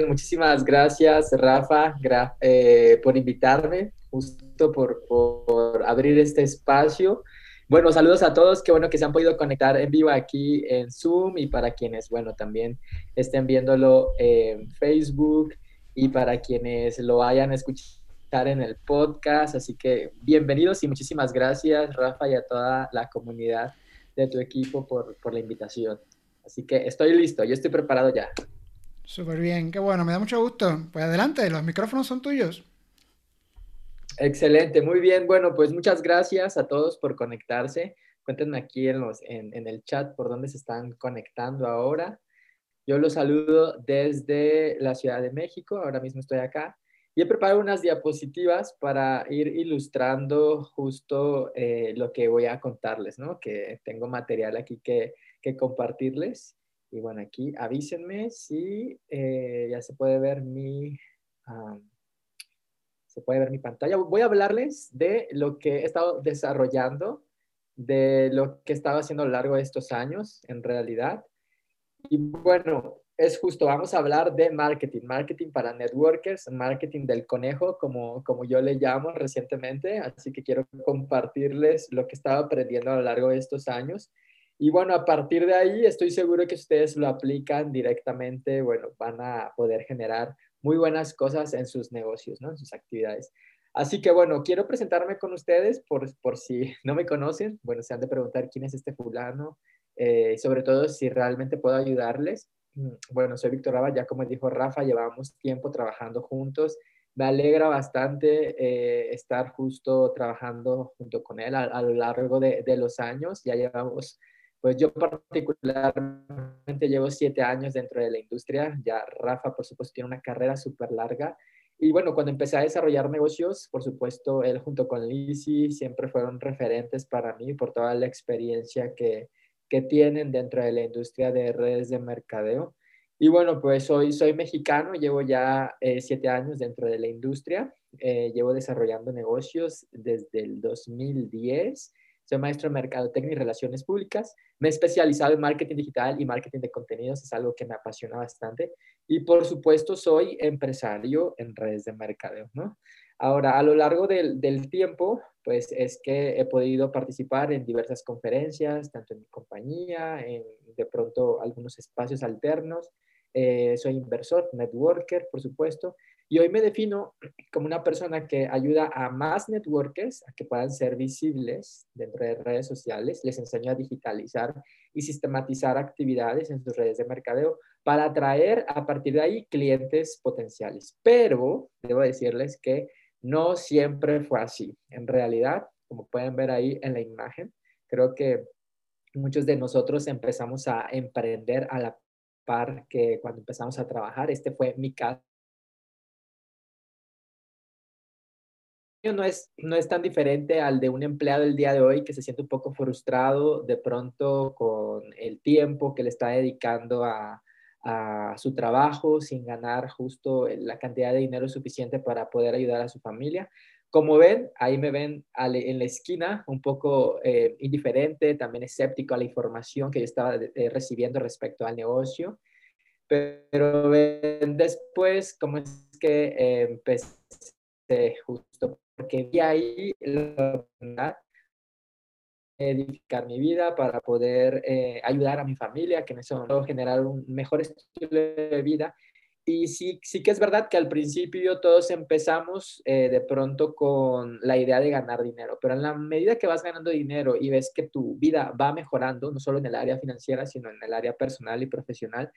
muchísimas gracias, Rafa, eh, por invitarme, justo por, abrir este espacio. Bueno, saludos a todos, qué bueno que se han podido conectar en vivo aquí en Zoom y para quienes, bueno, también estén viéndolo en Facebook y para quienes lo hayan escuchado en el podcast. Así que bienvenidos y muchísimas gracias, Rafa, y a toda la comunidad de tu equipo por, por la invitación. Así que estoy listo, yo estoy preparado ya. Súper bien, qué bueno, me da mucho gusto. Pues adelante, los micrófonos son tuyos. Excelente, muy bien. Bueno, pues muchas gracias a todos por conectarse. Cuéntenme aquí en, el chat por dónde se están conectando ahora. Yo los saludo desde la Ciudad de México, ahora mismo estoy acá. Y he preparado unas diapositivas para ir ilustrando justo eh, lo que voy a contarles, ¿no? Que tengo material aquí que compartirles. Y bueno, aquí avísenme si eh, ya se puede ver mi... se puede ver mi pantalla. Voy a hablarles de lo que he estado desarrollando, de lo que he estado haciendo a lo largo de estos años, en realidad. Y bueno, es justo, vamos a hablar de marketing, marketing para networkers, marketing del conejo, como, como yo le llamo recientemente, así que quiero compartirles lo que he estado aprendiendo a lo largo de estos años. Y bueno, a partir de ahí estoy seguro que ustedes lo aplican directamente, bueno, van a poder generar muy buenas cosas en sus negocios, ¿no? En sus actividades. Así que bueno, quiero presentarme con ustedes por, por si no me conocen. Bueno, se han de preguntar quién es este fulano, eh, sobre todo si realmente puedo ayudarles. Mm, bueno, soy Víctor Raba, ya como dijo Rafa, llevamos tiempo trabajando juntos. Me alegra bastante eh, estar justo trabajando junto con él a, lo largo de, de, los años. Ya llevamos, pues yo particularmente llevo siete años dentro de la industria. Ya Rafa, por supuesto, tiene una carrera súper larga. Y bueno, cuando empecé a desarrollar negocios, por supuesto, él junto con Lizzie siempre fueron referentes para mí por toda la experiencia que, que tienen dentro de la industria de redes de mercadeo. Y bueno, pues soy, soy mexicano, llevo ya eh, siete años dentro de la industria, eh, llevo desarrollando negocios desde el 2010, soy maestro en mercadotecnia y relaciones públicas, me he especializado en marketing digital y marketing de contenidos, es algo que me apasiona bastante. Y por supuesto soy empresario en redes de mercadeo, ¿no? Ahora, a lo largo del, del, tiempo, pues es que he podido participar en diversas conferencias, tanto en mi compañía, en de pronto algunos espacios alternos. Eh, soy inversor, networker, por supuesto, y hoy me defino como una persona que ayuda a más networkers a que puedan ser visibles dentro de redes sociales. Les enseño a digitalizar y sistematizar actividades en sus redes de mercadeo para atraer a partir de ahí clientes potenciales. Pero debo decirles que no siempre fue así. En realidad, como pueden ver ahí en la imagen, creo que muchos de nosotros empezamos a emprender a la par que cuando empezamos a trabajar. Este fue mi caso. No es, no es tan diferente al de un empleado el día de hoy que se siente un poco frustrado de pronto con el tiempo que le está dedicando a, a su trabajo sin ganar justo la cantidad de dinero suficiente para poder ayudar a su familia. Como ven, ahí me ven en la esquina, un poco eh, indiferente, también escéptico a la información que yo estaba eh, recibiendo respecto al negocio. Pero después cómo es que eh, empecé justo, porque vi ahí la edificar mi vida, para poder eh, ayudar a mi familia, que me son generar un mejor estilo de vida. Y sí, sí que es verdad que al principio todos empezamos eh, de pronto con la idea de ganar dinero, pero en la medida que vas ganando dinero y ves que tu vida va mejorando, no solo en el área financiera, sino en el área personal y profesional,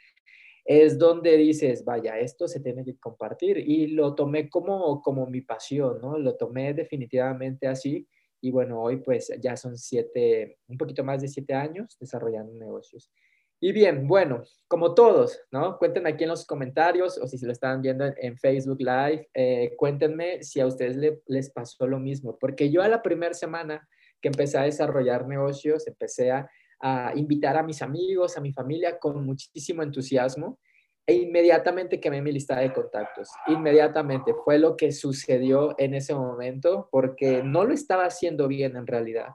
es donde dices, vaya, esto se tiene que compartir. Y lo tomé como, como mi pasión, ¿no? Lo tomé definitivamente así y bueno, hoy pues ya son siete, un poquito más de siete años desarrollando negocios. Y bien, bueno, como todos, ¿no? Cuéntenme aquí en los comentarios o si se lo están viendo en, Facebook Live, eh, cuéntenme si a ustedes les pasó lo mismo, porque yo a la primera semana que empecé a desarrollar negocios, empecé a, a invitar a mis amigos, a mi familia con muchísimo entusiasmo e inmediatamente quemé mi lista de contactos. Inmediatamente fue lo que sucedió en ese momento porque no lo estaba haciendo bien en realidad.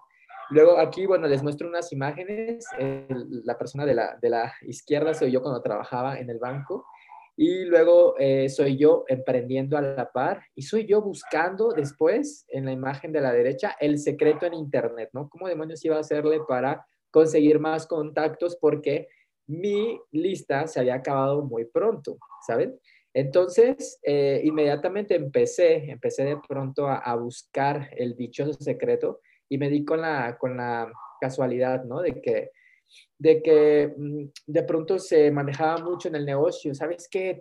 Luego aquí, bueno, les muestro unas imágenes. la persona de la, de la izquierda soy yo cuando trabajaba en el banco. Y luego eh, soy yo emprendiendo a la par y soy yo buscando después en la imagen de la derecha el secreto en Internet, ¿no? ¿Cómo demonios iba a hacerle para conseguir más contactos? Porque mi lista se había acabado muy pronto, ¿saben? Entonces, eh, inmediatamente empecé, empecé de pronto a, buscar el dichoso secreto y me di con la, con la casualidad, ¿no? De que, de que mm, de pronto se manejaba mucho en el negocio, ¿sabes qué?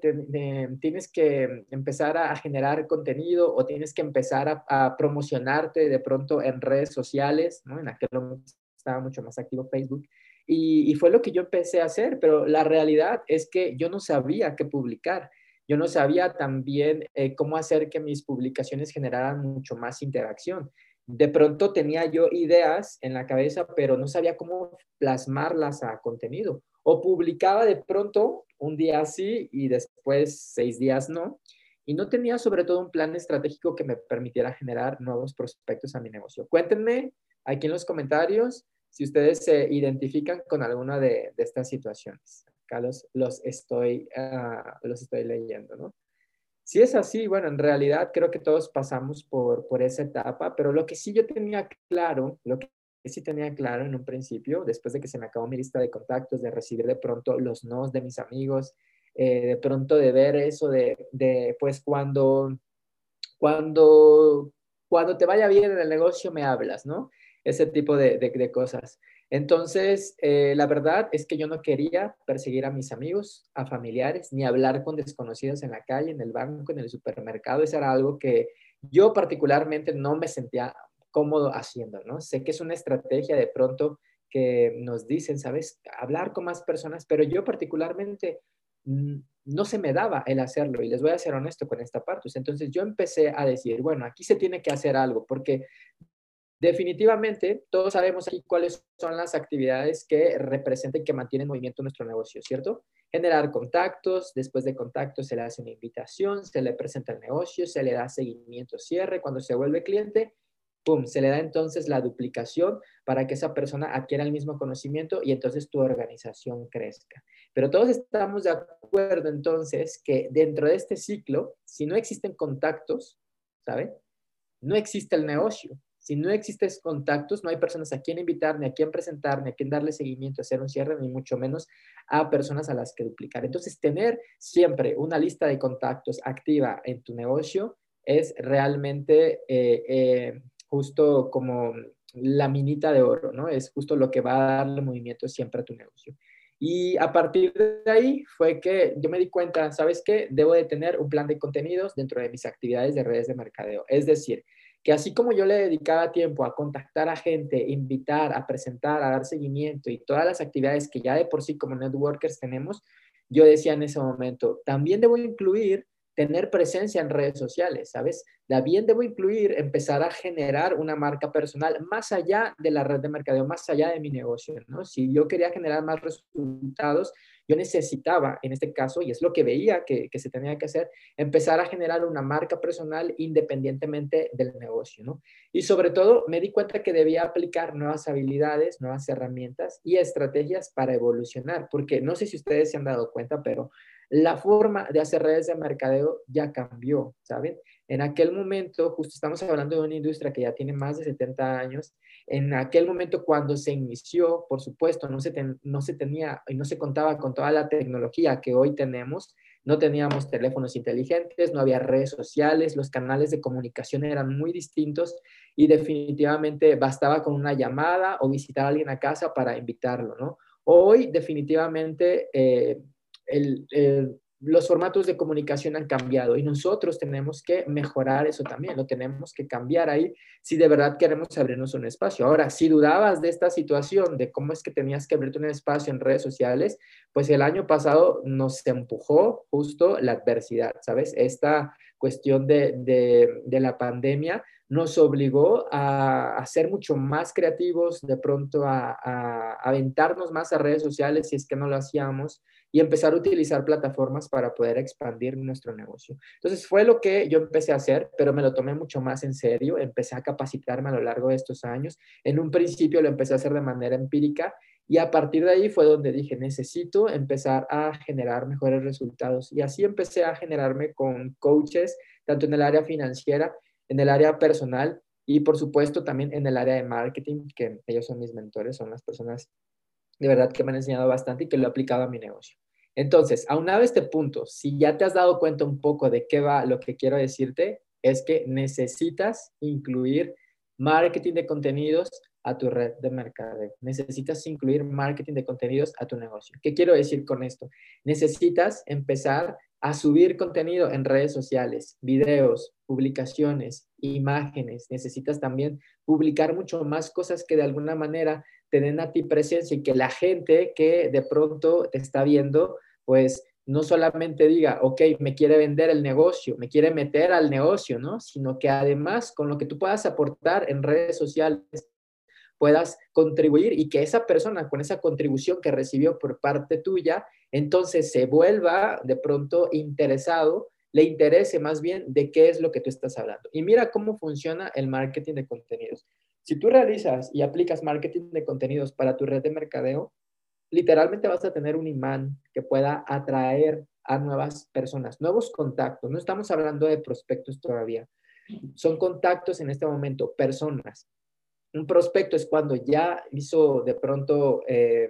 tienes que empezar a generar contenido o tienes que empezar a, promocionarte de pronto en redes sociales, ¿no? En aquel momento estaba mucho más activo Facebook. Y, y fue lo que yo empecé a hacer, pero la realidad es que yo no sabía qué publicar. Yo no sabía también eh, cómo hacer que mis publicaciones generaran mucho más interacción. De pronto tenía yo ideas en la cabeza, pero no sabía cómo plasmarlas a contenido. O publicaba de pronto un día sí y después seis días no. Y no tenía sobre todo un plan estratégico que me permitiera generar nuevos prospectos a mi negocio. Cuéntenme aquí en los comentarios si ustedes se identifican con alguna de estas situaciones acá los, estoy, ah, los estoy leyendo, ¿no? Si es así, bueno, en realidad creo que todos pasamos por, por esa etapa, pero lo que sí yo tenía claro, lo que sí tenía claro en un principio, después de que se me acabó mi lista de contactos, de recibir de pronto los nos de mis amigos, eh, de pronto de ver eso de, de, pues cuando, cuando, cuando te vaya bien en el negocio me hablas, ¿no? Ese tipo de, de, cosas. Entonces, eh, la verdad es que yo no quería perseguir a mis amigos, a familiares, ni hablar con desconocidos en la calle, en el banco, en el supermercado. Eso era algo que yo particularmente no me sentía cómodo haciendo, ¿no? Sé que es una estrategia de pronto que nos dicen, ¿sabes? Hablar con más personas, pero yo particularmente no se me daba el hacerlo y les voy a ser honesto con esta parte. Entonces yo empecé a decir, bueno, aquí se tiene que hacer algo porque Definitivamente, todos sabemos aquí cuáles son las actividades que representan y que mantienen movimiento nuestro negocio, ¿cierto? Generar contactos, después de contactos se le hace una invitación, se le presenta el negocio, se le da seguimiento, cierre, cuando se vuelve cliente, ¡pum!, se le da entonces la duplicación para que esa persona adquiera el mismo conocimiento y entonces tu organización crezca. Pero todos estamos de acuerdo entonces que dentro de este ciclo, si no existen contactos, ¿sabe? No existe el negocio. Si no existen contactos, no hay personas a quien invitar, ni a quien presentar, ni a quien darle seguimiento, hacer un cierre, ni mucho menos a personas a las que duplicar. Entonces, tener siempre una lista de contactos activa en tu negocio es realmente eh, eh, justo como la minita de oro, ¿no? Es justo lo que va a darle movimiento siempre a tu negocio. Y a partir de ahí fue que yo me di cuenta, ¿sabes qué? Debo de tener un plan de contenidos dentro de mis actividades de redes de mercadeo. Es decir, que así como yo le dedicaba tiempo a contactar a gente, invitar, a presentar, a dar seguimiento y todas las actividades que ya de por sí como networkers tenemos, yo decía en ese momento, también debo incluir tener presencia en redes sociales, ¿sabes? También debo incluir empezar a generar una marca personal más allá de la red de mercadeo, más allá de mi negocio, ¿no? Si yo quería generar más resultados, yo necesitaba, en este caso, y es lo que veía que, se tenía que hacer, empezar a generar una marca personal independientemente del negocio, ¿no? Y sobre todo me di cuenta que debía aplicar nuevas habilidades, nuevas herramientas y estrategias para evolucionar, porque no sé si ustedes se han dado cuenta, pero la forma de hacer redes de mercadeo ya cambió, ¿saben? En aquel momento, justo estamos hablando de una industria que ya tiene más de 70 años, en aquel momento cuando se inició, por supuesto, no se, se tenía y no se contaba con toda la tecnología que hoy tenemos, no teníamos teléfonos inteligentes, no había redes sociales, los canales de comunicación eran muy distintos y definitivamente bastaba con una llamada o visitar a alguien a casa para invitarlo, ¿no? Hoy definitivamente eh, el, los formatos de comunicación han cambiado y nosotros tenemos que mejorar eso también, lo tenemos que cambiar ahí si de verdad queremos abrirnos un espacio. Ahora, si dudabas de esta situación, de cómo es que tenías que abrirte un espacio en redes sociales, pues el año pasado nos empujó justo la adversidad, ¿sabes? Esta cuestión de, la pandemia nos obligó a, ser mucho más creativos, de pronto a aventarnos más a redes sociales si es que no lo hacíamos y empezar a utilizar plataformas para poder expandir nuestro negocio. Entonces fue lo que yo empecé a hacer, pero me lo tomé mucho más en serio, empecé a capacitarme a lo largo de estos años. En un principio lo empecé a hacer de manera empírica Y a partir de ahí fue donde dije, necesito empezar a generar mejores resultados. Y así empecé a generarme con coaches, tanto en el área financiera, en el área personal y por supuesto también en el área de marketing, que ellos son mis mentores, son las personas de verdad que me han enseñado bastante y que lo he aplicado a mi negocio. Entonces, aunado a este punto, si ya te has dado cuenta un poco de qué va lo que quiero decirte, es que necesitas incluir marketing de contenidos a tu red de mercadeo. Necesitas incluir marketing de contenidos a tu negocio. ¿Qué quiero decir con esto? Necesitas empezar a subir contenido en redes sociales, videos, publicaciones, imágenes. Necesitas también publicar mucho más cosas que de alguna manera te a ti presencia y que la gente que de pronto te está viendo, pues no solamente diga, ok, me quiere vender el negocio, me quiere meter al negocio, ¿no? Sino que además con lo que tú puedas aportar en redes sociales, puedas contribuir y que esa persona con esa contribución que recibió por parte tuya, entonces se vuelva de pronto interesado, le interese más bien de qué es lo que tú estás hablando. Y mira cómo funciona el marketing de contenidos. Si tú realizas y aplicas marketing de contenidos para tu red de mercadeo, literalmente vas a tener un imán que pueda atraer a nuevas personas, nuevos contactos. No estamos hablando de prospectos todavía. Son contactos en este momento, personas. Un prospecto es cuando ya hizo de pronto, eh,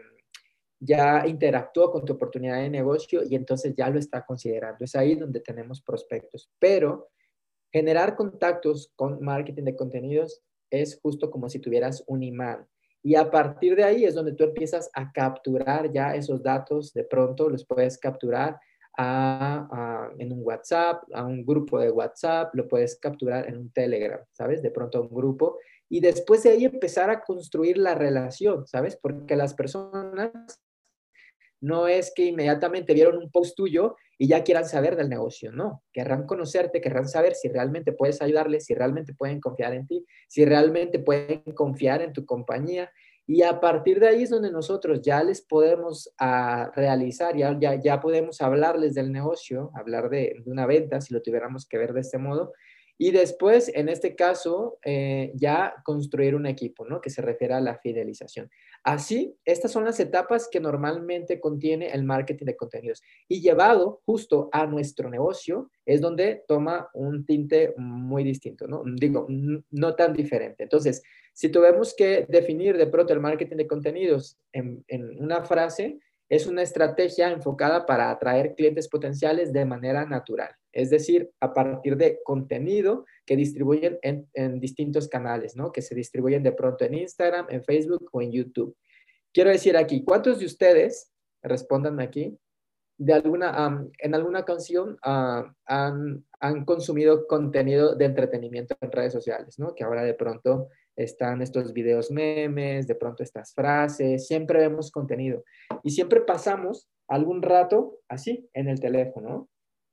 ya interactuó con tu oportunidad de negocio y entonces ya lo está considerando. Es ahí donde tenemos prospectos. Pero generar contactos con marketing de contenidos es justo como si tuvieras un imán. Y a partir de ahí es donde tú empiezas a capturar ya esos datos, de pronto los puedes capturar en un WhatsApp, a un grupo de WhatsApp, lo puedes capturar en un Telegram, ¿sabes? De pronto a un grupo. Y después de ahí empezar a construir la relación, ¿sabes? Porque las personas no es que inmediatamente vieron un post tuyo y ya quieran saber del negocio, no. Querrán conocerte, querrán saber si realmente puedes ayudarles, si realmente pueden confiar en ti, si realmente pueden confiar en tu compañía. Y a partir de ahí es donde nosotros ya les podemos ah, realizar, ya, ya, ya podemos hablarles del negocio, hablar de una venta, si lo tuviéramos que ver de este modo, y después, en este caso, eh, ya construir un equipo, ¿no? Que se refiere a la fidelización. Así, estas son las etapas que normalmente contiene el marketing de contenidos. Y llevado justo a nuestro negocio, es donde toma un tinte muy distinto, ¿no? Digo, no tan diferente. Entonces, si tuvimos que definir de pronto el marketing de contenidos en, en una frase, es una estrategia enfocada para atraer clientes potenciales de manera natural, es decir, a partir de contenido que distribuyen en, distintos canales, ¿no? Que se distribuyen de pronto en Instagram, en Facebook o en YouTube. Quiero decir aquí, ¿cuántos de ustedes, respondan aquí, de alguna, en alguna canción han, han, consumido contenido de entretenimiento en redes sociales, ¿no? Que ahora de pronto están estos videos memes, de pronto estas frases, siempre vemos contenido y siempre pasamos algún rato así en el teléfono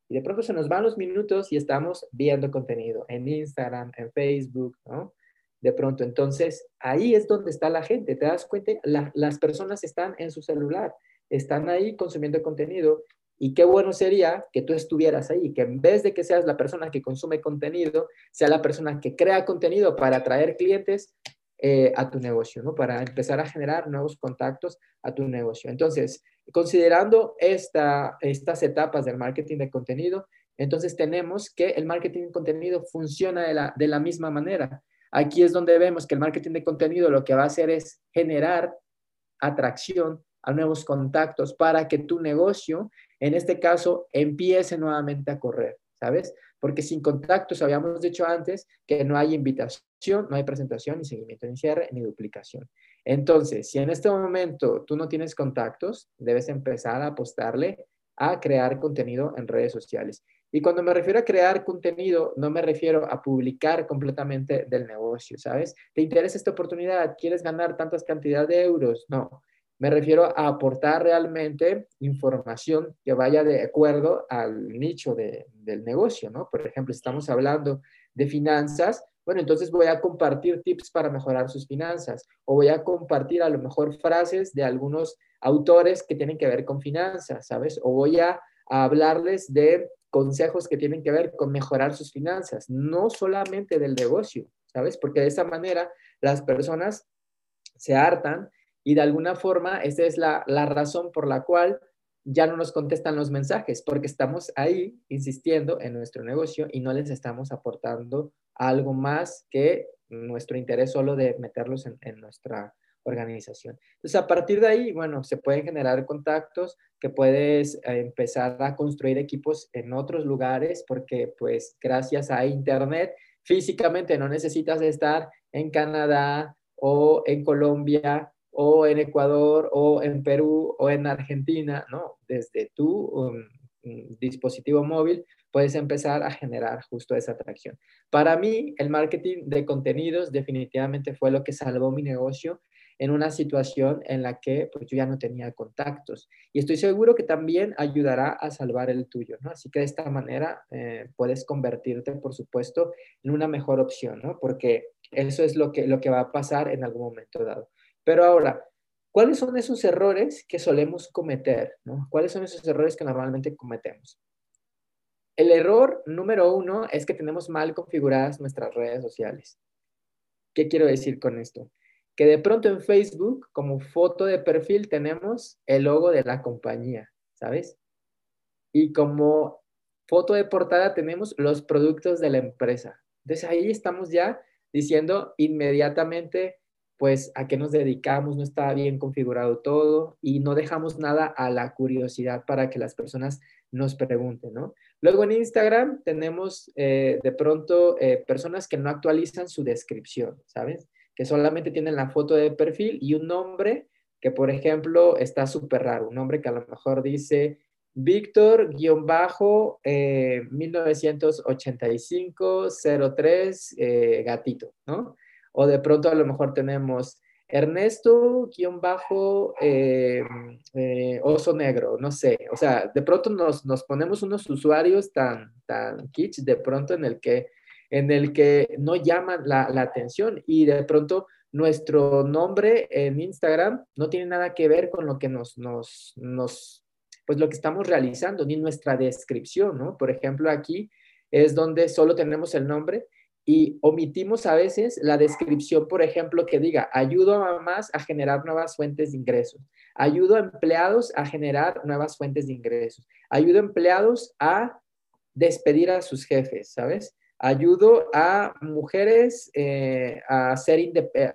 y de pronto se nos van los minutos y estamos viendo contenido en Instagram, en Facebook, ¿no? De pronto, entonces ahí es donde está la gente, te das cuenta, las personas están en su celular, están ahí consumiendo contenido y qué bueno sería que tú estuvieras ahí, que en vez de que seas la persona que consume contenido, sea la persona que crea contenido para atraer clientes eh, a tu negocio, ¿no? Para empezar a generar nuevos contactos a tu negocio. Entonces, considerando esta, estas etapas del marketing de contenido, entonces tenemos que el marketing de contenido funciona de la, de la misma manera. Aquí es donde vemos que el marketing de contenido lo que va a hacer es generar atracción a nuevos contactos para que tu negocio, en este caso, empiece nuevamente a correr, ¿sabes? Porque sin contactos, habíamos dicho antes, que no hay invitación, no hay presentación, ni seguimiento, ni cierre, ni duplicación. Entonces, si en este momento tú no tienes contactos, debes empezar a apostarle a crear contenido en redes sociales. Y cuando me refiero a crear contenido, no me refiero a publicar completamente del negocio, ¿sabes? ¿Te interesa esta oportunidad? ¿Quieres ganar tantas cantidades de euros? No. Me refiero a aportar realmente información que vaya de acuerdo al nicho del negocio, ¿no? Por ejemplo, estamos hablando de finanzas, bueno, entonces voy a compartir tips para mejorar sus finanzas o voy a compartir a lo mejor frases de algunos autores que tienen que ver con finanzas, ¿sabes? O voy a hablarles de consejos que tienen que ver con mejorar sus finanzas, no solamente del negocio, ¿sabes? Porque de esa manera las personas se hartan y de alguna forma esa es la, la razón por la cual ya no nos contestan los mensajes, porque estamos ahí insistiendo en nuestro negocio y no les estamos aportando algo más que nuestro interés solo de meterlos en, en nuestra organización. Entonces, a partir de ahí, bueno, se pueden generar contactos que puedes eh, empezar a construir equipos en otros lugares porque, pues, gracias a Internet, físicamente no necesitas estar en Canadá o en Colombia o en Ecuador o en Perú o en Argentina, ¿no? Desde tu um, dispositivo móvil puedes empezar a generar justo esa atracción. Para mí, el marketing de contenidos definitivamente fue lo que salvó mi negocio en una situación en la que pues, yo ya no tenía contactos. Y estoy seguro que también ayudará a salvar el tuyo, ¿no? Así que de esta manera eh, puedes convertirte, por supuesto, en una mejor opción, ¿no? Porque eso es lo que, lo que va a pasar en algún momento dado. Pero ahora, ¿cuáles son esos errores que solemos cometer. ¿Cuáles son esos errores que normalmente cometemos? El error número uno es que tenemos mal configuradas nuestras redes sociales. ¿Qué quiero decir con esto? que de pronto en Facebook, como foto de perfil, tenemos el logo de la compañía, ¿sabes? Y como foto de portada tenemos los productos de la empresa. Entonces ahí estamos ya diciendo inmediatamente, pues, a qué nos dedicamos, no está bien configurado todo y no dejamos nada a la curiosidad para que las personas nos pregunten, ¿no? Luego en Instagram tenemos eh, de pronto eh, personas que no actualizan su descripción, ¿sabes? que solamente tienen la foto de perfil y un nombre que, por ejemplo, está súper raro. Un nombre que a lo mejor dice Víctor-1985-03 eh, gatito, ¿no? O de pronto a lo mejor tenemos Ernesto-oso eh, eh, negro, no sé. O sea, de pronto nos, nos ponemos unos usuarios tan, tan kitsch de pronto en el que en el que no llaman la, atención y de pronto nuestro nombre en Instagram no tiene nada que ver con lo que nos, nos, nos, pues lo que estamos realizando, ni nuestra descripción, ¿no? Por ejemplo, aquí es donde solo tenemos el nombre y omitimos a veces la descripción, por ejemplo, que diga, ayudo a mamás a generar nuevas fuentes de ingresos, ayudo a empleados a generar nuevas fuentes de ingresos, ayudo a empleados a despedir a sus jefes, ¿sabes? ayudo a mujeres eh, a, ser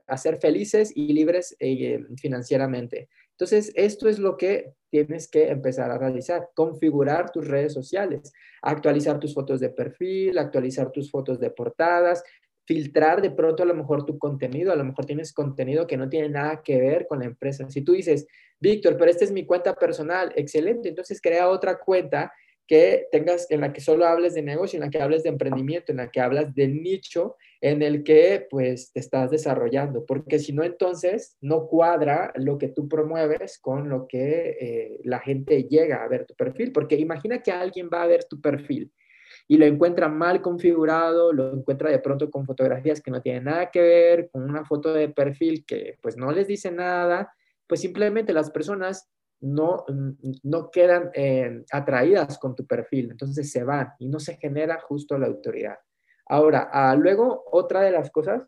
a ser felices y libres eh, financieramente. Entonces, esto es lo que tienes que empezar a realizar, configurar tus redes sociales, actualizar tus fotos de perfil, actualizar tus fotos de portadas, filtrar de pronto a lo mejor tu contenido, a lo mejor tienes contenido que no tiene nada que ver con la empresa. Si tú dices, Víctor, pero esta es mi cuenta personal, excelente, entonces crea otra cuenta que tengas, en la que solo hables de negocio, en la que hables de emprendimiento, en la que hablas del nicho en el que pues te estás desarrollando, porque si no entonces no cuadra lo que tú promueves con lo que eh, la gente llega a ver tu perfil, porque imagina que alguien va a ver tu perfil y lo encuentra mal configurado, lo encuentra de pronto con fotografías que no tienen nada que ver, con una foto de perfil que pues no les dice nada, pues simplemente las personas no, no quedan eh, atraídas con tu perfil, entonces se van y no se genera justo la autoridad. Ahora, ah, luego otra de las cosas,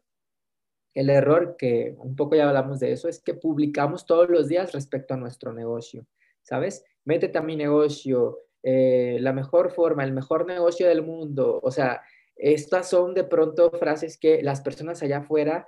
el error que un poco ya hablamos de eso, es que publicamos todos los días respecto a nuestro negocio, ¿sabes? Métete a mi negocio, eh, la mejor forma, el mejor negocio del mundo, o sea, estas son de pronto frases que las personas allá afuera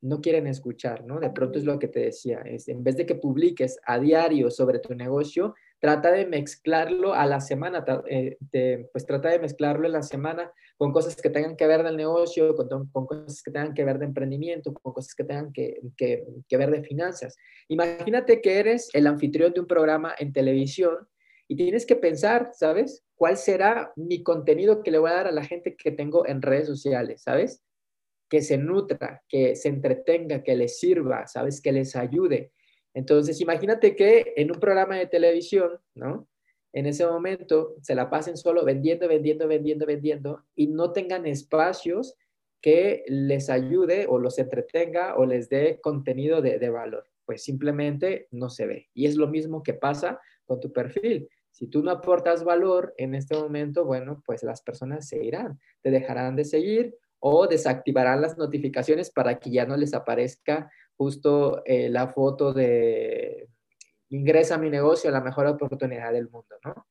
no quieren escuchar, ¿no? De pronto es lo que te decía, es en vez de que publiques a diario sobre tu negocio, trata de mezclarlo a la semana, eh, pues trata de mezclarlo en la semana con cosas que tengan que ver del negocio, con, cosas que tengan que ver de emprendimiento, con cosas que tengan que, que ver de finanzas. Imagínate que eres el anfitrión de un programa en televisión y tienes que pensar, ¿sabes? ¿Cuál será mi contenido que le voy a dar a la gente que tengo en redes sociales, ¿sabes? Que se nutra, que se entretenga, que les sirva, ¿sabes? Que les ayude. Entonces, imagínate que en un programa de televisión, ¿no? En ese momento se la pasen solo vendiendo, vendiendo, vendiendo, vendiendo y no tengan espacios que les ayude o los entretenga o les dé contenido de, de valor. Pues simplemente no se ve. Y es lo mismo que pasa con tu perfil. Si tú no aportas valor en este momento, bueno, pues las personas se irán, te dejarán de seguir o desactivarán las notificaciones para que ya no les aparezca justo eh, la foto de ingresa a mi negocio la mejor oportunidad del mundo, ¿no?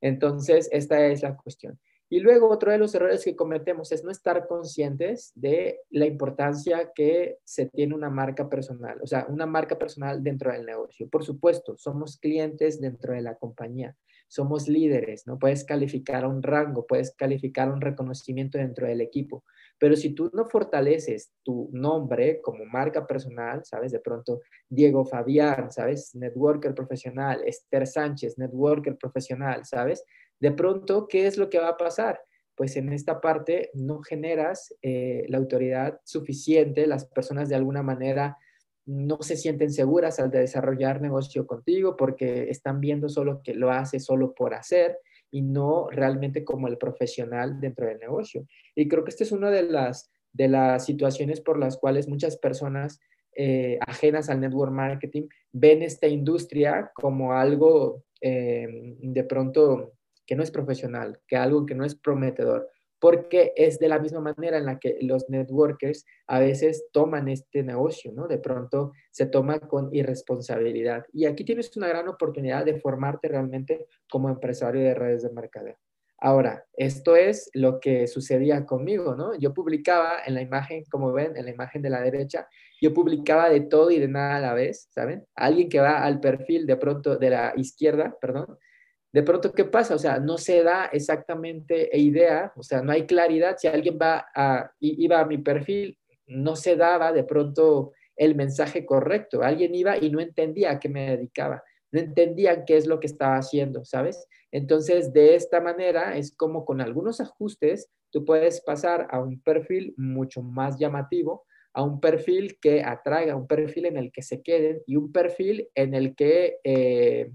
Entonces, esta es la cuestión. Y luego otro de los errores que cometemos es no estar conscientes de la importancia que se tiene una marca personal, o sea, una marca personal dentro del negocio. Por supuesto, somos clientes dentro de la compañía, somos líderes, ¿no? Puedes calificar un rango, puedes calificar un reconocimiento dentro del equipo, pero si tú no fortaleces tu nombre como marca personal, ¿sabes? De pronto, Diego Fabián, ¿sabes? Networker profesional, Esther Sánchez, networker profesional, ¿sabes? De pronto, ¿qué es lo que va a pasar? Pues en esta parte no generas eh, la autoridad suficiente, las personas de alguna manera no se sienten seguras al desarrollar negocio contigo porque están viendo solo que lo hace solo por hacer y no realmente como el profesional dentro del negocio. Y creo que esta es una de las, de las situaciones por las cuales muchas personas eh, ajenas al network marketing ven esta industria como algo eh, de pronto que no es profesional, que algo que no es prometedor porque es de la misma manera en la que los networkers a veces toman este negocio, ¿no? De pronto se toma con irresponsabilidad. Y aquí tienes una gran oportunidad de formarte realmente como empresario de redes de mercadeo. Ahora, esto es lo que sucedía conmigo, ¿no? Yo publicaba en la imagen, como ven, en la imagen de la derecha, yo publicaba de todo y de nada a la vez, ¿saben? Alguien que va al perfil de pronto de la izquierda, perdón, de pronto, ¿qué pasa? O sea, no se da exactamente idea, o sea, no hay claridad. Si alguien va a, iba a mi perfil, no se daba de pronto el mensaje correcto. Alguien iba y no entendía a qué me dedicaba, no entendían qué es lo que estaba haciendo, ¿sabes? Entonces, de esta manera es como con algunos ajustes tú puedes pasar a un perfil mucho más llamativo, a un perfil que atraiga, un perfil en el que se queden y un perfil en el que eh,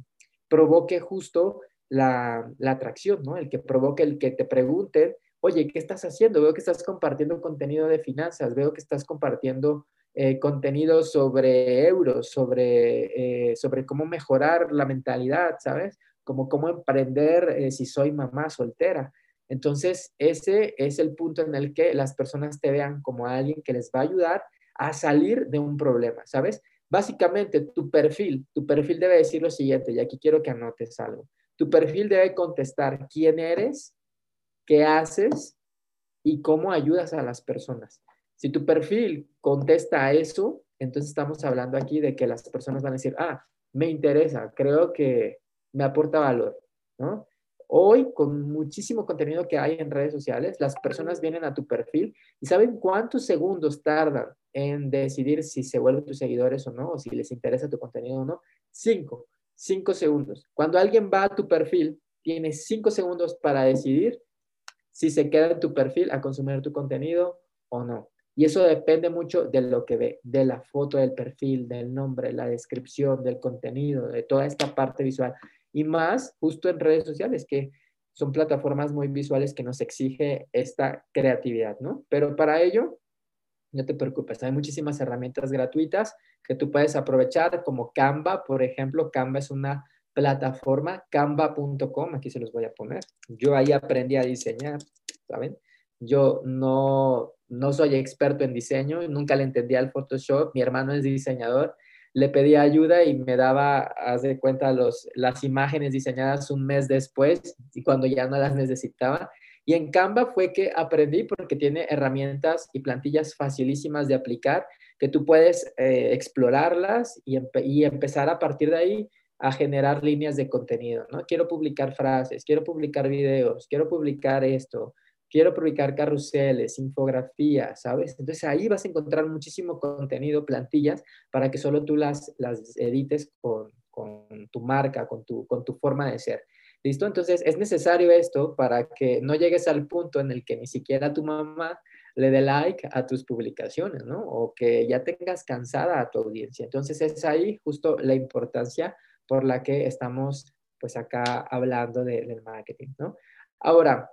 provoque justo la, atracción, ¿no? El que provoque el que te pregunten, oye, ¿qué estás haciendo? Veo que estás compartiendo contenido de finanzas, veo que estás compartiendo eh, contenido sobre euros, sobre, eh, sobre cómo mejorar la mentalidad, ¿sabes? Como cómo emprender eh, si soy mamá soltera. Entonces, ese es el punto en el que las personas te vean como alguien que les va a ayudar a salir de un problema, ¿sabes? Básicamente, tu perfil, tu perfil debe decir lo siguiente, y aquí quiero que anotes algo. Tu perfil debe contestar quién eres, qué haces y cómo ayudas a las personas. Si tu perfil contesta a eso, entonces estamos hablando aquí de que las personas van a decir, ah, me interesa, creo que me aporta valor. Hoy, con muchísimo contenido que hay en redes sociales, las personas vienen a tu perfil y saben cuántos segundos tardan en decidir si se vuelven tus seguidores o no, o si les interesa tu contenido o no. Cinco cinco segundos. Cuando alguien va a tu perfil, tiene cinco segundos para decidir si se queda en tu perfil a consumir tu contenido o no. Y eso depende mucho de lo que ve, de la foto del perfil, del nombre, la descripción, del contenido, de toda esta parte visual. Y más justo en redes sociales, que son plataformas muy visuales que nos exige esta creatividad, ¿no? Pero para ello, no te preocupes, hay muchísimas herramientas gratuitas que tú puedes aprovechar, como Canva, por ejemplo. Canva es una plataforma, canva.com, aquí se los voy a poner. Yo ahí aprendí a diseñar, ¿saben? Yo no, no soy experto en diseño, nunca le entendía al Photoshop, mi hermano es diseñador, le pedí ayuda y me daba, haz de cuenta, los, las imágenes diseñadas un mes después y cuando ya no las necesitaba. Y en Canva fue que aprendí porque tiene herramientas y plantillas facilísimas de aplicar que tú puedes eh, explorarlas y, y, empezar a partir de ahí a generar líneas de contenido, ¿no? Quiero publicar frases, quiero publicar videos, quiero publicar esto, quiero publicar carruseles, infografías, ¿sabes? Entonces ahí vas a encontrar muchísimo contenido, plantillas, para que solo tú las, las edites con, con tu marca, con tu, con tu forma de ser. ¿Listo? Entonces es necesario esto para que no llegues al punto en el que ni siquiera tu mamá le dé like a tus publicaciones, ¿no? O que ya tengas cansada a tu audiencia. Entonces es ahí justo la importancia por la que estamos pues acá hablando del marketing, ¿no? Ahora,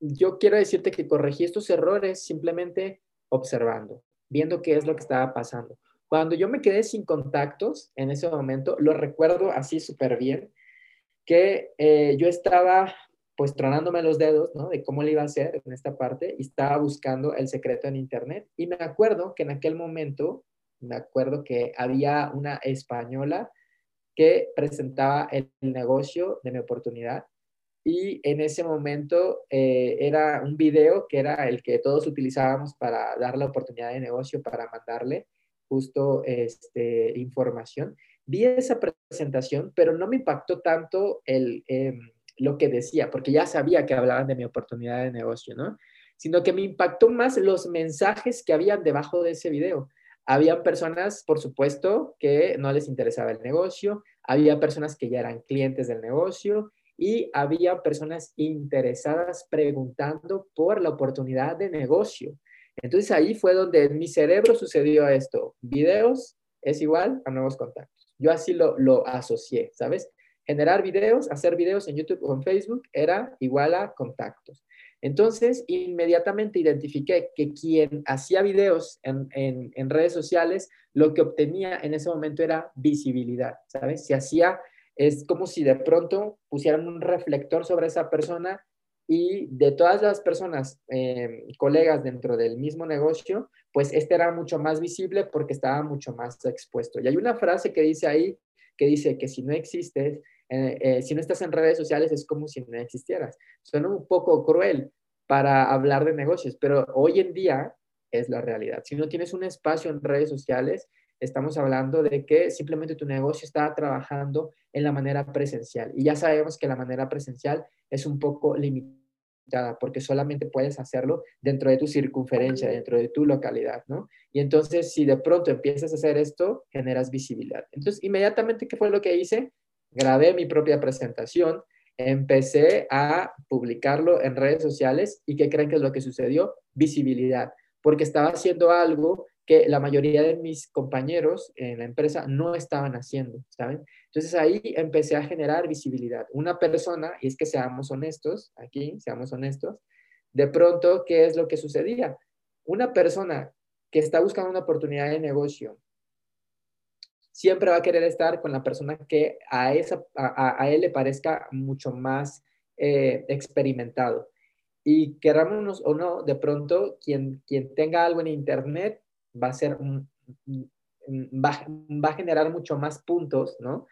yo quiero decirte que corregí estos errores simplemente observando, viendo qué es lo que estaba pasando. Cuando yo me quedé sin contactos en ese momento, lo recuerdo así súper bien, que eh, yo estaba pues tronándome los dedos. De cómo le iba a hacer en esta parte y estaba buscando el secreto en internet. Y me acuerdo que en aquel momento me acuerdo que había una española que presentaba el negocio de mi oportunidad y en ese momento eh, era un video que era el que todos utilizábamos para dar la oportunidad de negocio, para mandarle justo este, información. Vi esa presentación, pero no me impactó tanto el, em, lo que decía, porque ya sabía que hablaban de mi oportunidad de negocio, ¿no? Sino que me impactó más los mensajes que habían debajo de ese video. Habían personas, por supuesto, que no les interesaba el negocio, había personas que ya eran clientes del negocio, y había personas interesadas preguntando por la oportunidad de negocio. Entonces ahí fue donde en mi cerebro sucedió esto. Videos es igual a nuevos contactos. Yo así lo, lo asocié, ¿sabes? Generar videos, hacer videos en YouTube o en Facebook era igual a contactos. Entonces, inmediatamente identifiqué que quien hacía videos en, en, en, redes sociales, lo que obtenía en ese momento era visibilidad, ¿sabes? Si hacía es como si de pronto pusieran un reflector sobre esa persona y de todas las personas, eh, colegas dentro del mismo negocio, pues este era mucho más visible porque estaba mucho más expuesto. Y hay una frase que dice ahí, que dice que si no existes, eh, eh, si no estás en redes sociales es como si no existieras. Suena un poco cruel para hablar de negocios, pero hoy en día es la realidad. Si no tienes un espacio en redes sociales, estamos hablando de que simplemente tu negocio está trabajando en la manera presencial. Y ya sabemos que la manera presencial es un poco limitada porque solamente puedes hacerlo dentro de tu circunferencia, dentro de tu localidad, ¿no? Y entonces, si de pronto empiezas a hacer esto, generas visibilidad. Entonces, inmediatamente, ¿qué fue lo que hice? Grabé mi propia presentación, empecé a publicarlo en redes sociales y ¿qué creen que es lo que sucedió? Visibilidad, porque estaba haciendo algo que la mayoría de mis compañeros en la empresa no estaban haciendo, ¿saben? Entonces ahí empecé a generar visibilidad. Una persona, y es que seamos honestos, aquí, seamos honestos, de pronto, ¿qué es lo que sucedía? Una persona que está buscando una oportunidad de negocio siempre va a querer estar con la persona que a, esa, a, él le parezca mucho más eh, experimentado. Y queramos o no, de pronto, quien, quien tenga algo en Internet va a ser, va, va a generar mucho más puntos, ¿no?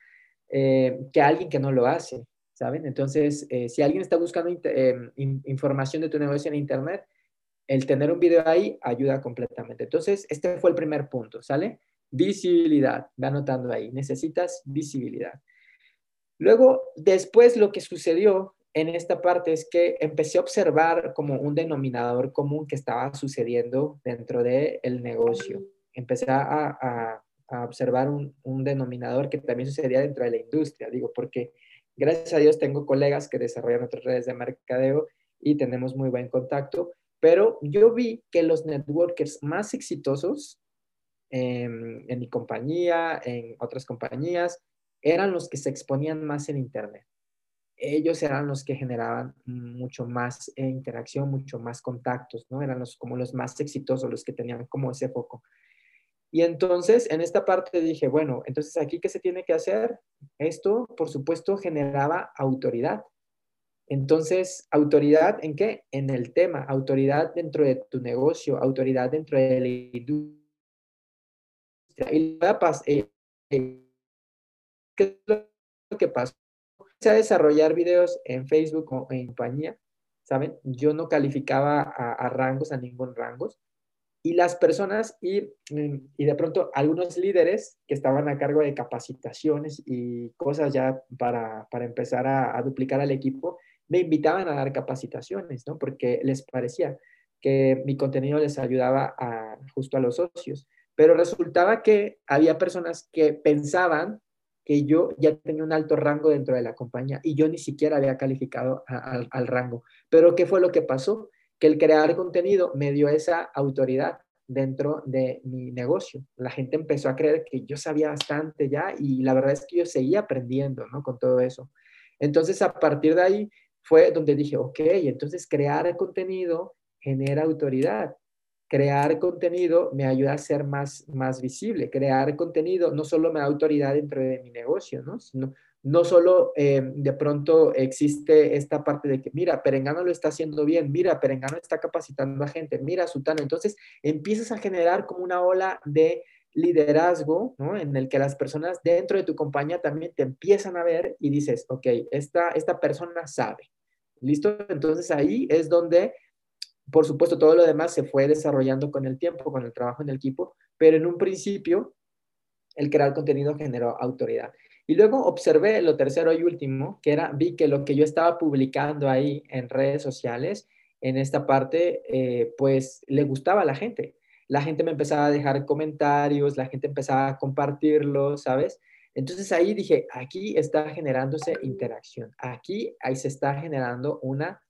Eh, que alguien que no lo hace, ¿saben? Entonces, eh, si alguien está buscando eh, información de tu negocio en Internet, el tener un video ahí ayuda completamente. Entonces, este fue el primer punto, ¿sale? Visibilidad, va anotando ahí, necesitas visibilidad. Luego, después lo que sucedió en esta parte es que empecé a observar como un denominador común que estaba sucediendo dentro del el negocio. Empecé a, observar un, denominador que también sucedía dentro de la industria, digo, porque gracias a Dios tengo colegas que desarrollan otras redes de mercadeo y tenemos muy buen contacto, pero yo vi que los networkers más exitosos en mi compañía, en otras compañías, eran los que se exponían más en Internet ellos eran los que generaban mucho más eh, interacción, mucho más contactos, ¿no? Eran los, como los más exitosos, los que tenían como ese foco. Y entonces, en esta parte dije, bueno, entonces aquí, ¿qué se tiene que hacer? Esto, por supuesto, generaba autoridad. Entonces, autoridad en qué? En el tema, autoridad dentro de tu negocio, autoridad dentro de la industria. Y eh, eh, ¿qué es lo que pasó? a desarrollar videos en Facebook o en compañía, ¿saben? Yo no calificaba a, rangos, a ningún rangos. Y las personas y, y, de pronto algunos líderes que estaban a cargo de capacitaciones y cosas ya para, para empezar a, duplicar al equipo, me invitaban a dar capacitaciones, ¿no? Porque les parecía que mi contenido les ayudaba a, justo a los socios. Pero resultaba que había personas que pensaban que yo ya tenía un alto rango dentro de la compañía y yo ni siquiera había calificado al rango. Pero ¿qué fue lo que pasó? Que el crear contenido me dio esa autoridad dentro de mi negocio. La gente empezó a creer que yo sabía bastante ya y la verdad es que yo seguía aprendiendo, ¿no? Con todo eso. Entonces, a partir de ahí fue donde dije, ok, entonces crear contenido genera autoridad crear contenido me ayuda a ser más, más visible. Crear contenido no solo me da autoridad dentro de mi negocio, ¿no? Sino, no solo eh, de pronto existe esta parte de que, mira, Perengano lo está haciendo bien, mira, Perengano está capacitando a gente, mira, Sutano. Entonces empiezas a generar como una ola de liderazgo, ¿no? En el que las personas dentro de tu compañía también te empiezan a ver y dices, ok, esta, esta persona sabe. ¿Listo? Entonces ahí es donde, por supuesto, todo lo demás se fue desarrollando con el tiempo, con el trabajo en el equipo, pero en un principio el crear contenido generó autoridad. Y luego observé lo tercero y último, que era, vi que lo que yo estaba publicando ahí en redes sociales, en esta parte, eh, pues le gustaba a la gente. La gente me empezaba a dejar comentarios, la gente empezaba a compartirlo, ¿sabes? Entonces ahí dije, aquí está generándose interacción, aquí ahí se está generando una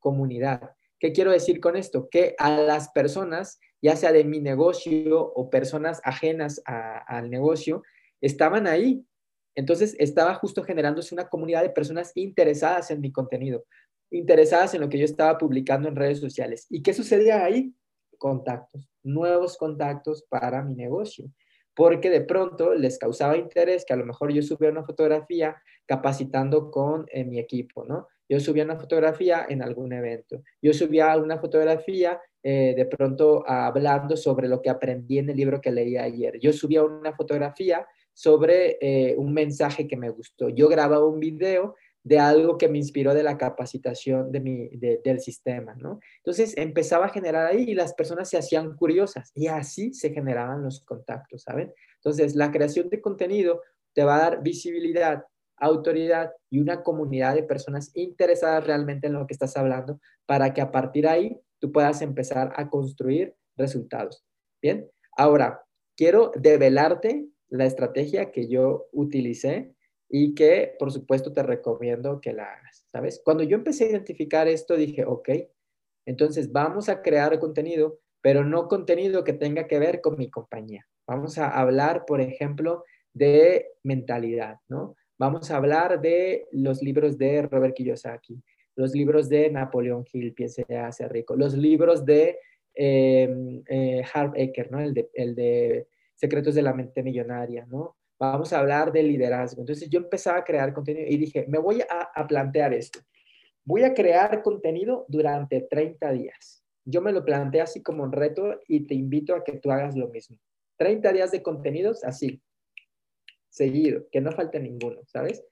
comunidad. ¿Qué quiero decir con esto? Que a las personas, ya sea de mi negocio o personas ajenas al negocio, estaban ahí entonces estaba justo generándose una comunidad de personas interesadas en mi contenido, interesadas en lo que yo estaba publicando en redes sociales. ¿Y qué sucedía ahí? Contactos, nuevos contactos para mi negocio, porque de pronto les causaba interés que a lo mejor yo subía una fotografía capacitando con eh, mi equipo, ¿no? Yo subía una fotografía en algún evento, yo subía una fotografía eh, de pronto hablando sobre lo que aprendí en el libro que leí ayer, yo subía una fotografía sobre eh, un mensaje que me gustó. Yo grababa un video de algo que me inspiró de la capacitación de mi, del sistema, ¿no? Entonces empezaba a generar ahí y las personas se hacían curiosas y así se generaban los contactos, ¿saben? Entonces la creación de contenido te va a dar visibilidad, autoridad y una comunidad de personas interesadas realmente en lo que estás hablando para que a partir de ahí tú puedas empezar a construir resultados. Bien, ahora quiero develarte la estrategia que yo utilicé y que por supuesto te recomiendo que la hagas, ¿sabes? Cuando yo empecé a identificar esto dije, ok, entonces vamos a crear contenido, pero no contenido que tenga que ver con mi compañía. Vamos a hablar, por ejemplo, de mentalidad, ¿no? Vamos a hablar de los libros de Robert Kiyosaki, los libros de Napoleón Hill, Piense hace rico, los libros de eh, eh, Harv ¿no? El de secretos de la mente millonaria, ¿no? Vamos a hablar de liderazgo. Entonces yo empezaba a crear contenido y dije, me voy a, plantear esto. Voy a crear contenido durante 30 días. Yo me lo planteé así como un reto y te invito a que tú hagas lo mismo. 30 días de contenidos así, seguido, que no falte ninguno, ¿sabes?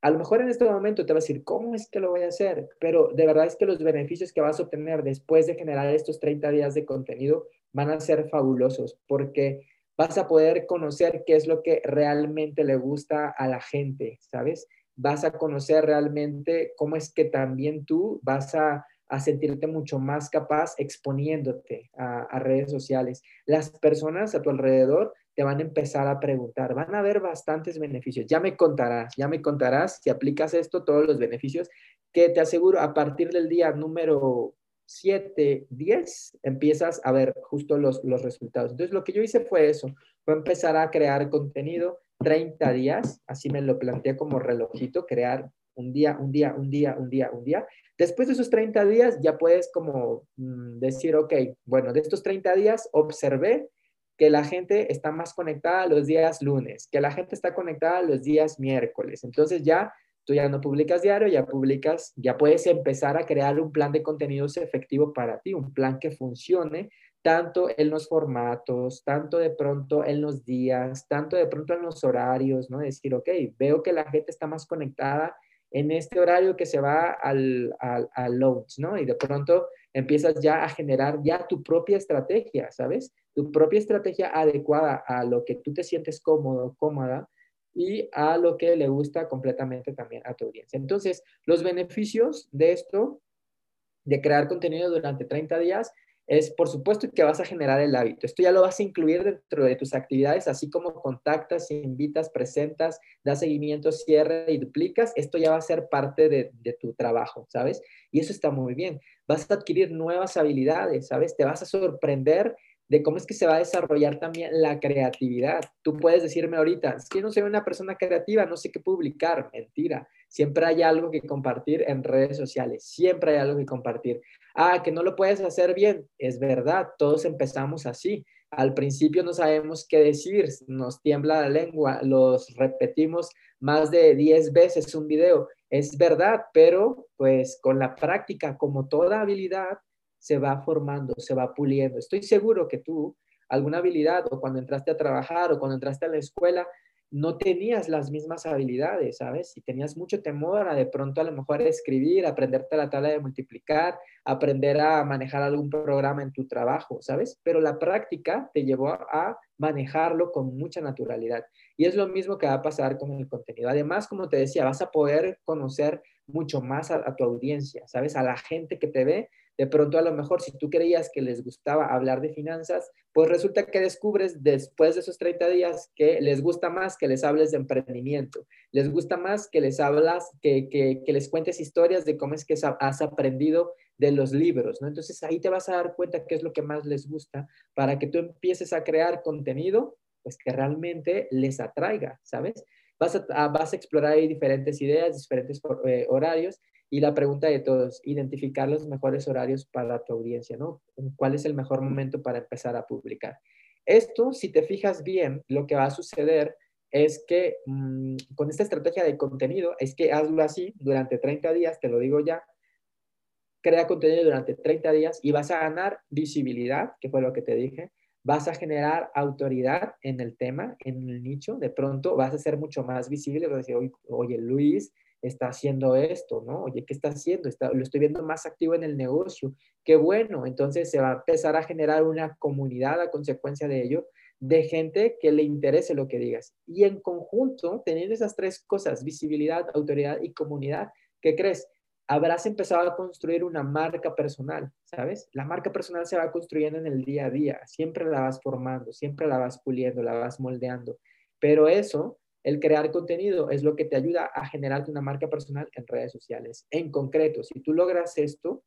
A lo mejor en este momento te vas a decir, ¿cómo es que lo voy a hacer? Pero de verdad es que los beneficios que vas a obtener después de generar estos 30 días de contenido van a ser fabulosos porque vas a poder conocer qué es lo que realmente le gusta a la gente, ¿sabes? Vas a conocer realmente cómo es que también tú vas a, sentirte mucho más capaz exponiéndote a, redes sociales. Las personas a tu alrededor te van a empezar a preguntar, van a haber bastantes beneficios. Ya me contarás, ya me contarás si aplicas esto, todos los beneficios que te aseguro a partir del día número 7, 10, empiezas a ver justo los, los resultados. Entonces, lo que yo hice fue eso, fue empezar a crear contenido 30 días, así me lo planteé como relojito, crear un día, un día, un día, un día, un día. Después de esos 30 días ya puedes como mm, decir, ok, bueno, de estos 30 días observé que la gente está más conectada los días lunes, que la gente está conectada los días miércoles. Entonces ya tú ya no publicas diario, ya publicas, ya puedes empezar a crear un plan de contenidos efectivo para ti, un plan que funcione tanto en los formatos, tanto de pronto en los días, tanto de pronto en los horarios, ¿no? Decir, ok, veo que la gente está más conectada en este horario que se va al, al, al launch, ¿no? Y de pronto empiezas ya a generar ya tu propia estrategia, ¿sabes? Tu propia estrategia adecuada a lo que tú te sientes cómodo, cómoda, y a lo que le gusta completamente también a tu audiencia. Entonces, los beneficios de esto, de crear contenido durante 30 días, es por supuesto que vas a generar el hábito. Esto ya lo vas a incluir dentro de tus actividades, así como contactas, invitas, presentas, das seguimiento, cierre y duplicas. Esto ya va a ser parte de, de, tu trabajo, ¿sabes? Y eso está muy bien. Vas a adquirir nuevas habilidades, ¿sabes? Te vas a sorprender de cómo es que se va a desarrollar también la creatividad. Tú puedes decirme ahorita, es que no soy una persona creativa, no sé qué publicar. Mentira. Siempre hay algo que compartir en redes sociales, siempre hay algo que compartir. Ah, que no lo puedes hacer bien. Es verdad, todos empezamos así. Al principio no sabemos qué decir, nos tiembla la lengua, los repetimos más de 10 veces un video. Es verdad, pero pues con la práctica, como toda habilidad, se va formando, se va puliendo. Estoy seguro que tú alguna habilidad o cuando entraste a trabajar o cuando entraste a la escuela, no tenías las mismas habilidades, ¿sabes? Si tenías mucho temor a de pronto a lo mejor escribir, aprenderte la tabla de multiplicar, aprender a manejar algún programa en tu trabajo, ¿sabes? Pero la práctica te llevó a manejarlo con mucha naturalidad. Y es lo mismo que va a pasar con el contenido. Además, como te decía, vas a poder conocer mucho más a, a tu audiencia, ¿sabes? A la gente que te ve de pronto a lo mejor si tú creías que les gustaba hablar de finanzas, pues resulta que descubres después de esos 30 días que les gusta más que les hables de emprendimiento, les gusta más que les hablas, que, que, que les cuentes historias de cómo es que has aprendido de los libros, ¿no? Entonces ahí te vas a dar cuenta qué es lo que más les gusta para que tú empieces a crear contenido, pues que realmente les atraiga, ¿sabes? Vas a, vas a explorar ahí diferentes ideas, diferentes eh, horarios y la pregunta de todos, identificar los mejores horarios para tu audiencia, ¿no? ¿Cuál es el mejor momento para empezar a publicar? Esto, si te fijas bien, lo que va a suceder es que mmm, con esta estrategia de contenido, es que hazlo así durante 30 días, te lo digo ya, crea contenido durante 30 días y vas a ganar visibilidad, que fue lo que te dije, vas a generar autoridad en el tema, en el nicho, de pronto vas a ser mucho más visible, vas a decir, oye, oye Luis, está haciendo esto, ¿no? Oye, ¿qué está haciendo? Está, lo estoy viendo más activo en el negocio. Qué bueno, entonces se va a empezar a generar una comunidad a consecuencia de ello, de gente que le interese lo que digas. Y en conjunto, teniendo esas tres cosas, visibilidad, autoridad y comunidad, ¿qué crees? Habrás empezado a construir una marca personal, ¿sabes? La marca personal se va construyendo en el día a día, siempre la vas formando, siempre la vas puliendo, la vas moldeando. Pero eso el crear contenido es lo que te ayuda a generarte una marca personal en redes sociales. En concreto, si tú logras esto,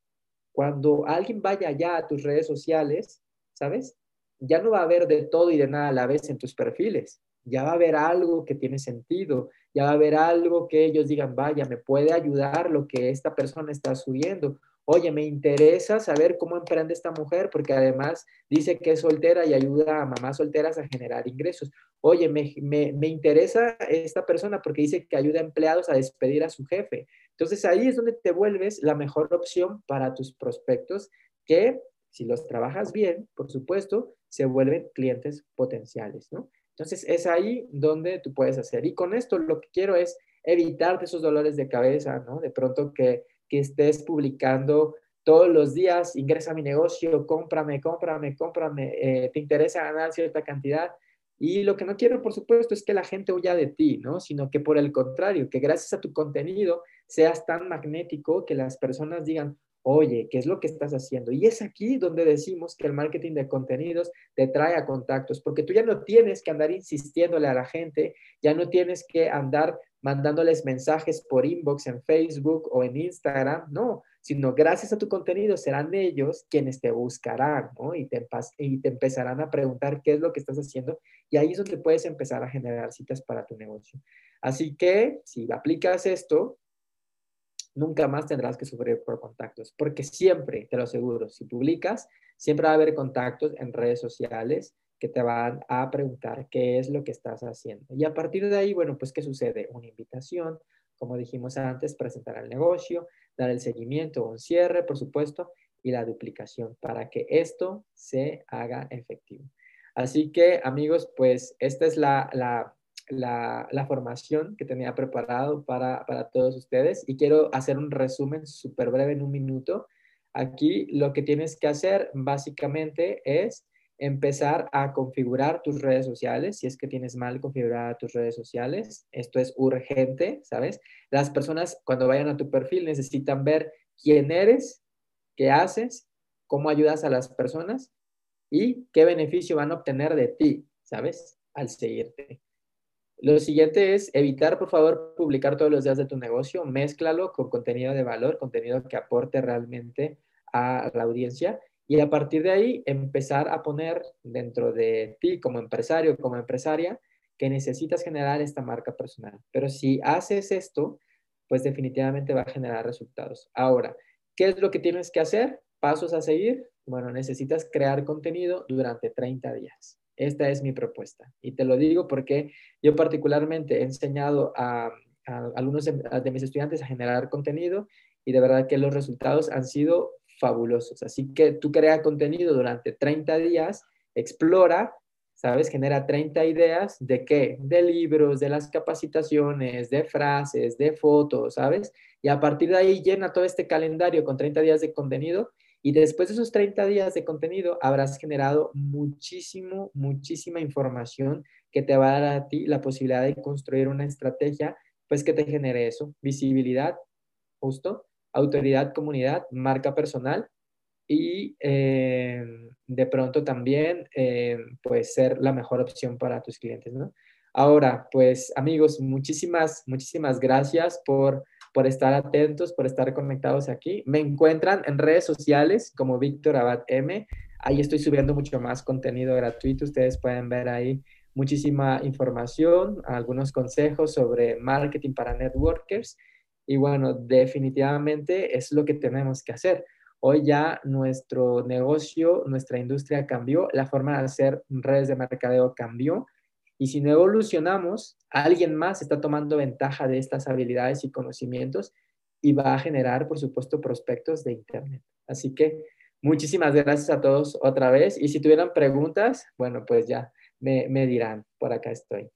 cuando alguien vaya ya a tus redes sociales, ¿sabes? Ya no va a haber de todo y de nada a la vez en tus perfiles. Ya va a haber algo que tiene sentido, ya va a haber algo que ellos digan, vaya, me puede ayudar lo que esta persona está subiendo oye, me interesa saber cómo emprende esta mujer porque además dice que es soltera y ayuda a mamás solteras a generar ingresos. Oye, me, me, me, interesa esta persona porque dice que ayuda a empleados a despedir a su jefe. Entonces ahí es donde te vuelves la mejor opción para tus prospectos que si los trabajas bien, por supuesto, se vuelven clientes potenciales, ¿no? Entonces es ahí donde tú puedes hacer. Y con esto lo que quiero es evitar esos dolores de cabeza, ¿no? De pronto que que estés publicando todos los días, ingresa a mi negocio, cómprame, cómprame, cómprame, eh, te interesa ganar cierta cantidad. Y lo que no quiero, por supuesto, es que la gente huya de ti, ¿no? Sino que por el contrario, que gracias a tu contenido seas tan magnético que las personas digan, oye, ¿qué es lo que estás haciendo? Y es aquí donde decimos que el marketing de contenidos te trae a contactos, porque tú ya no tienes que andar insistiéndole a la gente, ya no tienes que andar mandándoles mensajes por inbox en Facebook o en Instagram, no, sino gracias a tu contenido serán ellos quienes te buscarán, ¿no? Y te, y te empezarán a preguntar qué es lo que estás haciendo y ahí es donde puedes empezar a generar citas para tu negocio. Así que si aplicas esto, nunca más tendrás que sufrir por contactos, porque siempre, te lo aseguro, si publicas, siempre va a haber contactos en redes sociales que te van a preguntar qué es lo que estás haciendo. Y a partir de ahí, bueno, pues, ¿qué sucede? Una invitación, como dijimos antes, presentar el negocio, dar el seguimiento, un cierre, por supuesto, y la duplicación para que esto se haga efectivo. Así que, amigos, pues esta es la, la la, formación que tenía preparado para, todos ustedes y quiero hacer un resumen súper breve en un minuto. Aquí lo que tienes que hacer básicamente es empezar a configurar tus redes sociales, si es que tienes mal configuradas tus redes sociales. Esto es urgente, ¿sabes? Las personas cuando vayan a tu perfil necesitan ver quién eres, qué haces, cómo ayudas a las personas y qué beneficio van a obtener de ti, ¿sabes? Al seguirte. Lo siguiente es evitar, por favor, publicar todos los días de tu negocio, mézclalo con contenido de valor, contenido que aporte realmente a la audiencia y a partir de ahí empezar a poner dentro de ti como empresario, como empresaria, que necesitas generar esta marca personal. Pero si haces esto, pues definitivamente va a generar resultados. Ahora, ¿qué es lo que tienes que hacer? Pasos a seguir. Bueno, necesitas crear contenido durante 30 días. Esta es mi propuesta. Y te lo digo porque yo particularmente he enseñado a, algunos de, mis estudiantes a generar contenido y de verdad que los resultados han sido fabulosos. Así que tú crea contenido durante 30 días explora, ¿sabes? Genera 30 ideas de qué? De libros, de las capacitaciones, de frases, de fotos, ¿sabes? Y a partir de ahí llena todo este calendario con 30 días de contenido y después de esos 30 días de contenido habrás generado muchísimo, muchísima información que te va a dar a ti la posibilidad de construir una estrategia, pues que te genere eso, visibilidad, justo, autoridad, comunidad, marca personal y eh, de pronto también eh, pues ser la mejor opción para tus clientes, ¿no? Ahora, pues amigos, muchísimas, muchísimas gracias por, por estar atentos, por estar conectados aquí. Me encuentran en redes sociales como Víctor Abad M. Ahí estoy subiendo mucho más contenido gratuito. Ustedes pueden ver ahí muchísima información, algunos consejos sobre marketing para networkers. Y bueno, definitivamente es lo que tenemos que hacer. Hoy ya nuestro negocio, nuestra industria cambió, la forma de hacer redes de mercadeo cambió. Y si no evolucionamos, alguien más está tomando ventaja de estas habilidades y conocimientos y va a generar, por supuesto, prospectos de Internet. Así que muchísimas gracias a todos otra vez. Y si tuvieran preguntas, bueno, pues ya me, dirán. Por acá estoy.